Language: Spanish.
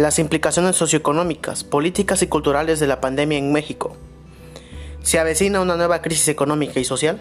Las implicaciones socioeconómicas, políticas y culturales de la pandemia en México. ¿Se avecina una nueva crisis económica y social?